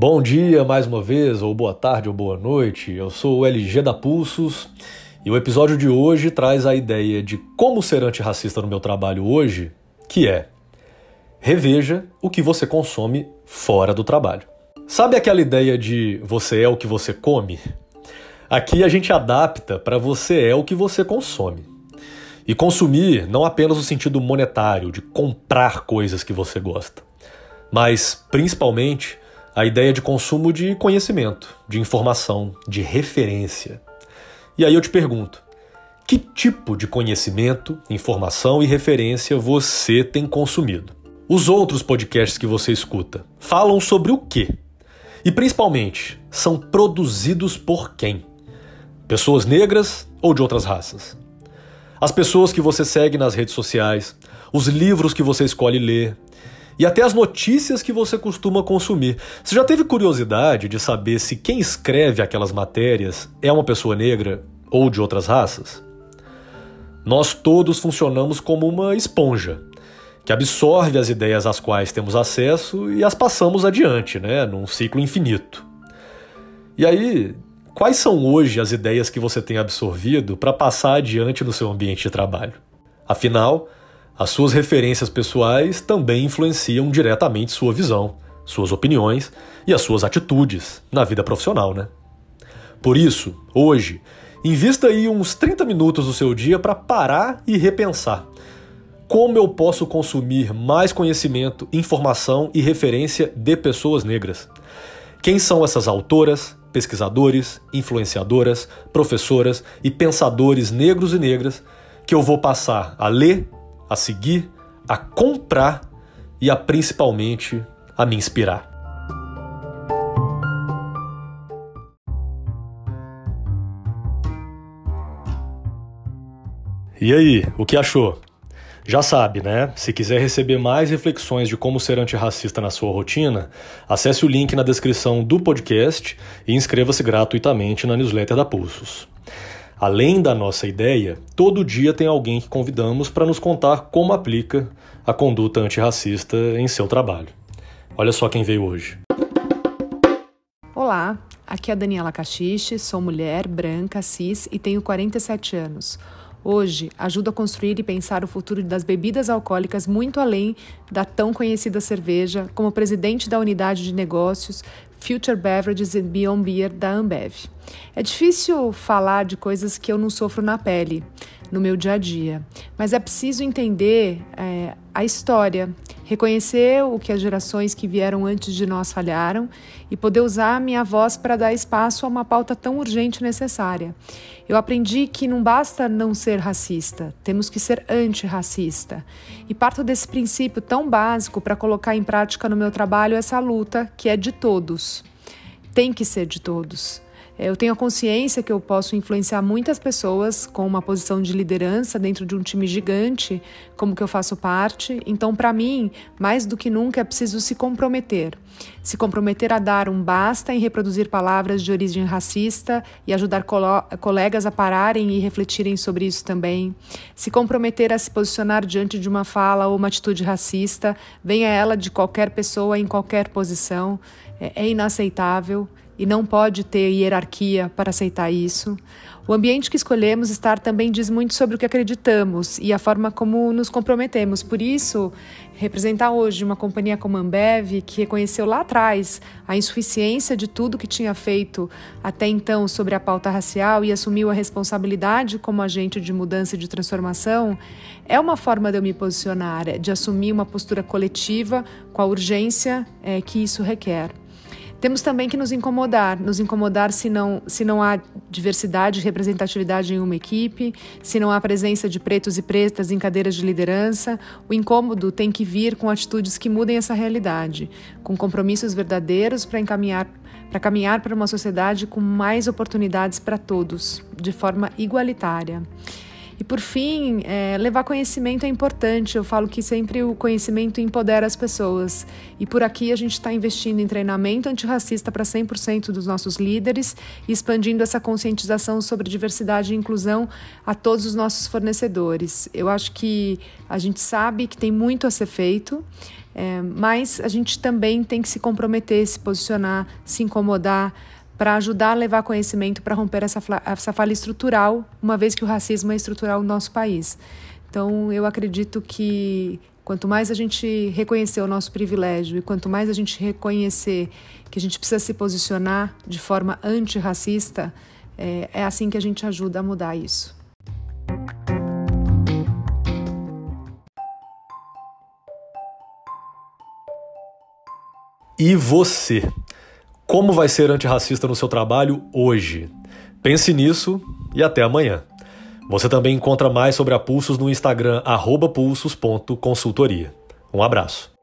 Bom dia mais uma vez, ou boa tarde ou boa noite. Eu sou o LG da Pulsos e o episódio de hoje traz a ideia de como ser antirracista no meu trabalho hoje, que é reveja o que você consome fora do trabalho. Sabe aquela ideia de você é o que você come? Aqui a gente adapta para você é o que você consome. E consumir não apenas no sentido monetário, de comprar coisas que você gosta, mas principalmente a ideia de consumo de conhecimento, de informação, de referência. E aí eu te pergunto: que tipo de conhecimento, informação e referência você tem consumido? Os outros podcasts que você escuta falam sobre o quê? E principalmente, são produzidos por quem? Pessoas negras ou de outras raças? As pessoas que você segue nas redes sociais, os livros que você escolhe ler, e até as notícias que você costuma consumir. Você já teve curiosidade de saber se quem escreve aquelas matérias é uma pessoa negra ou de outras raças? Nós todos funcionamos como uma esponja que absorve as ideias às quais temos acesso e as passamos adiante, né, num ciclo infinito. E aí, quais são hoje as ideias que você tem absorvido para passar adiante no seu ambiente de trabalho? Afinal, as suas referências pessoais também influenciam diretamente sua visão, suas opiniões e as suas atitudes na vida profissional, né? Por isso, hoje, invista aí uns 30 minutos do seu dia para parar e repensar. Como eu posso consumir mais conhecimento, informação e referência de pessoas negras? Quem são essas autoras, pesquisadores, influenciadoras, professoras e pensadores negros e negras que eu vou passar a ler a seguir, a comprar e a principalmente a me inspirar. E aí, o que achou? Já sabe, né? Se quiser receber mais reflexões de como ser antirracista na sua rotina, acesse o link na descrição do podcast e inscreva-se gratuitamente na newsletter da Pulsos. Além da nossa ideia, todo dia tem alguém que convidamos para nos contar como aplica a conduta antirracista em seu trabalho. Olha só quem veio hoje. Olá, aqui é a Daniela Cachiche, sou mulher, branca, cis e tenho 47 anos. Hoje, ajudo a construir e pensar o futuro das bebidas alcoólicas muito além da tão conhecida cerveja, como presidente da unidade de negócios Future Beverages and Beyond Beer da Ambev. É difícil falar de coisas que eu não sofro na pele, no meu dia a dia, mas é preciso entender é, a história, reconhecer o que as gerações que vieram antes de nós falharam e poder usar a minha voz para dar espaço a uma pauta tão urgente e necessária. Eu aprendi que não basta não ser racista, temos que ser antirracista. E parto desse princípio tão básico para colocar em prática no meu trabalho essa luta que é de todos. Tem que ser de todos. Eu tenho a consciência que eu posso influenciar muitas pessoas com uma posição de liderança dentro de um time gigante, como que eu faço parte. Então, para mim, mais do que nunca é preciso se comprometer. Se comprometer a dar um basta em reproduzir palavras de origem racista e ajudar colegas a pararem e refletirem sobre isso também. Se comprometer a se posicionar diante de uma fala ou uma atitude racista, venha ela de qualquer pessoa em qualquer posição, é, é inaceitável e não pode ter hierarquia para aceitar isso. O ambiente que escolhemos estar também diz muito sobre o que acreditamos e a forma como nos comprometemos. Por isso, representar hoje uma companhia como a Ambev, que reconheceu lá atrás a insuficiência de tudo que tinha feito até então sobre a pauta racial e assumiu a responsabilidade como agente de mudança e de transformação, é uma forma de eu me posicionar, de assumir uma postura coletiva com a urgência é, que isso requer. Temos também que nos incomodar, nos incomodar se não, se não há diversidade e representatividade em uma equipe, se não há presença de pretos e pretas em cadeiras de liderança. O incômodo tem que vir com atitudes que mudem essa realidade, com compromissos verdadeiros para encaminhar para caminhar para uma sociedade com mais oportunidades para todos, de forma igualitária. E por fim, é, levar conhecimento é importante. Eu falo que sempre o conhecimento empodera as pessoas. E por aqui a gente está investindo em treinamento antirracista para 100% dos nossos líderes e expandindo essa conscientização sobre diversidade e inclusão a todos os nossos fornecedores. Eu acho que a gente sabe que tem muito a ser feito. É, mas a gente também tem que se comprometer, se posicionar, se incomodar para ajudar a levar conhecimento para romper essa, essa falha estrutural, uma vez que o racismo é estrutural no nosso país. Então, eu acredito que quanto mais a gente reconhecer o nosso privilégio e quanto mais a gente reconhecer que a gente precisa se posicionar de forma antirracista, é, é assim que a gente ajuda a mudar isso. E você? Como vai ser antirracista no seu trabalho hoje? Pense nisso e até amanhã. Você também encontra mais sobre a Pulsos no Instagram pulsos.consultoria. Um abraço.